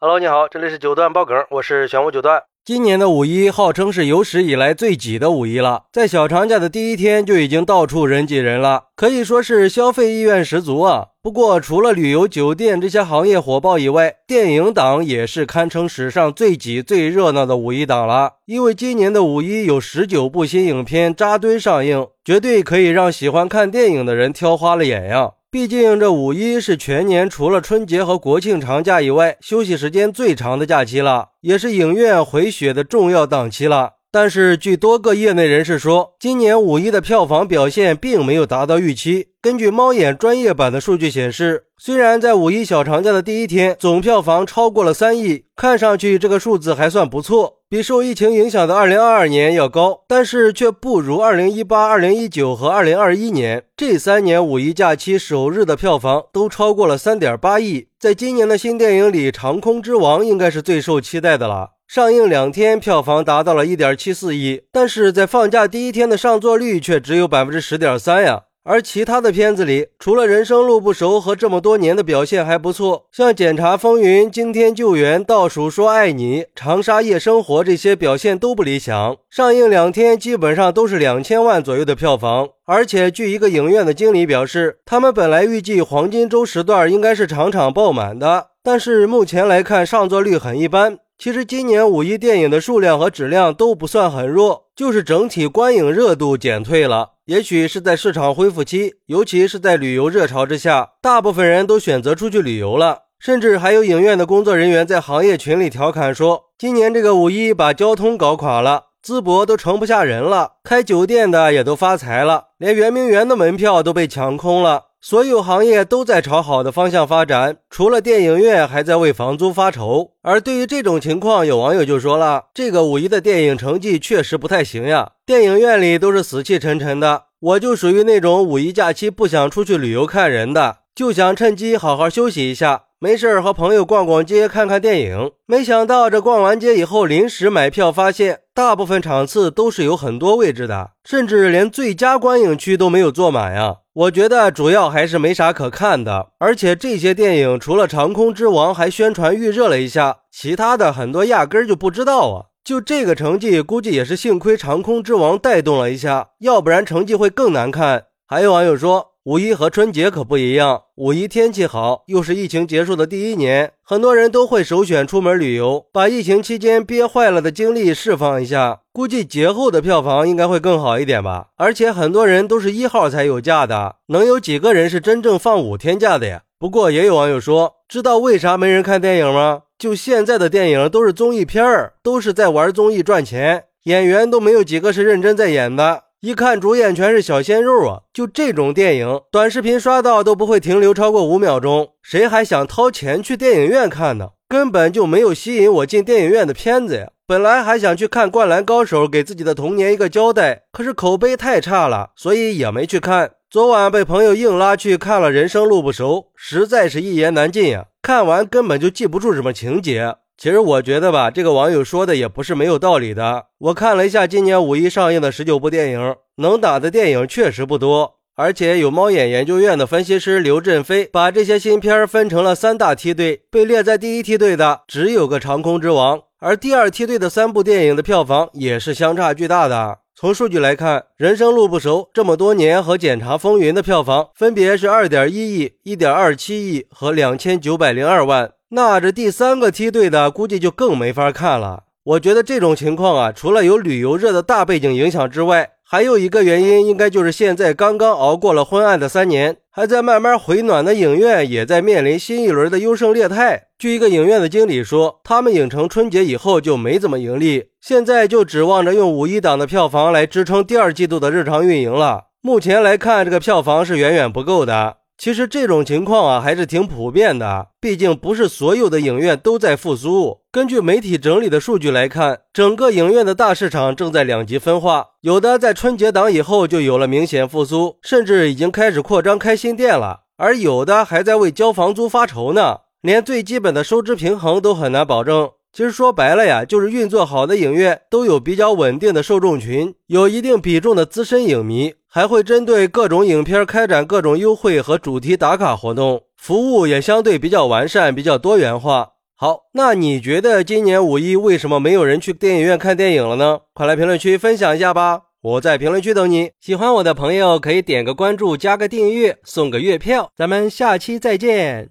Hello，你好，这里是九段爆梗，我是玄武九段。今年的五一号称是有史以来最挤的五一了，在小长假的第一天就已经到处人挤人了，可以说是消费意愿十足啊。不过，除了旅游、酒店这些行业火爆以外，电影档也是堪称史上最挤、最热闹的五一档了。因为今年的五一有十九部新影片扎堆上映，绝对可以让喜欢看电影的人挑花了眼呀。毕竟这五一是全年除了春节和国庆长假以外休息时间最长的假期了，也是影院回血的重要档期了。但是，据多个业内人士说，今年五一的票房表现并没有达到预期。根据猫眼专业版的数据显示，虽然在五一小长假的第一天总票房超过了三亿，看上去这个数字还算不错，比受疫情影响的二零二二年要高，但是却不如二零一八、二零一九和二零二一年这三年五一假期首日的票房都超过了三点八亿。在今年的新电影里，《长空之王》应该是最受期待的了。上映两天，票房达到了一点七四亿，但是在放假第一天的上座率却只有百分之十点三呀。而其他的片子里，除了《人生路不熟》和这么多年的表现还不错，像《检察风云》《惊天救援》《倒数说爱你》《长沙夜生活》这些表现都不理想。上映两天基本上都是两千万左右的票房，而且据一个影院的经理表示，他们本来预计黄金周时段应该是场场爆满的，但是目前来看上座率很一般。其实今年五一电影的数量和质量都不算很弱，就是整体观影热度减退了。也许是在市场恢复期，尤其是在旅游热潮之下，大部分人都选择出去旅游了。甚至还有影院的工作人员在行业群里调侃说：“今年这个五一把交通搞垮了，淄博都盛不下人了，开酒店的也都发财了，连圆明园的门票都被抢空了。”所有行业都在朝好的方向发展，除了电影院还在为房租发愁。而对于这种情况，有网友就说了：“这个五一的电影成绩确实不太行呀，电影院里都是死气沉沉的。我就属于那种五一假期不想出去旅游看人的，就想趁机好好休息一下。”没事儿和朋友逛逛街、看看电影，没想到这逛完街以后，临时买票发现大部分场次都是有很多位置的，甚至连最佳观影区都没有坐满呀。我觉得主要还是没啥可看的，而且这些电影除了《长空之王》还宣传预热了一下，其他的很多压根儿就不知道啊。就这个成绩，估计也是幸亏《长空之王》带动了一下，要不然成绩会更难看。还有网友说。五一和春节可不一样，五一天气好，又是疫情结束的第一年，很多人都会首选出门旅游，把疫情期间憋坏了的精力释放一下。估计节后的票房应该会更好一点吧。而且很多人都是一号才有假的，能有几个人是真正放五天假的呀？不过也有网友说，知道为啥没人看电影吗？就现在的电影都是综艺片儿，都是在玩综艺赚钱，演员都没有几个是认真在演的。一看主演全是小鲜肉啊！就这种电影，短视频刷到都不会停留超过五秒钟，谁还想掏钱去电影院看呢？根本就没有吸引我进电影院的片子呀！本来还想去看《灌篮高手》，给自己的童年一个交代，可是口碑太差了，所以也没去看。昨晚被朋友硬拉去看了《人生路不熟》，实在是一言难尽呀！看完根本就记不住什么情节。其实我觉得吧，这个网友说的也不是没有道理的。我看了一下今年五一上映的十九部电影，能打的电影确实不多。而且有猫眼研究院的分析师刘振飞把这些新片分成了三大梯队，被列在第一梯队的只有个《长空之王》，而第二梯队的三部电影的票房也是相差巨大的。从数据来看，《人生路不熟》这么多年和《检察风云》的票房分别是二点一亿、一点二七亿和两千九百零二万。那这第三个梯队的估计就更没法看了。我觉得这种情况啊，除了有旅游热的大背景影响之外，还有一个原因，应该就是现在刚刚熬过了昏暗的三年，还在慢慢回暖的影院，也在面临新一轮的优胜劣汰。据一个影院的经理说，他们影城春节以后就没怎么盈利，现在就指望着用五一档的票房来支撑第二季度的日常运营了。目前来看，这个票房是远远不够的。其实这种情况啊，还是挺普遍的。毕竟不是所有的影院都在复苏。根据媒体整理的数据来看，整个影院的大市场正在两极分化，有的在春节档以后就有了明显复苏，甚至已经开始扩张开新店了；而有的还在为交房租发愁呢，连最基本的收支平衡都很难保证。其实说白了呀，就是运作好的影院都有比较稳定的受众群，有一定比重的资深影迷。还会针对各种影片开展各种优惠和主题打卡活动，服务也相对比较完善、比较多元化。好，那你觉得今年五一为什么没有人去电影院看电影了呢？快来评论区分享一下吧！我在评论区等你。喜欢我的朋友可以点个关注，加个订阅，送个月票。咱们下期再见。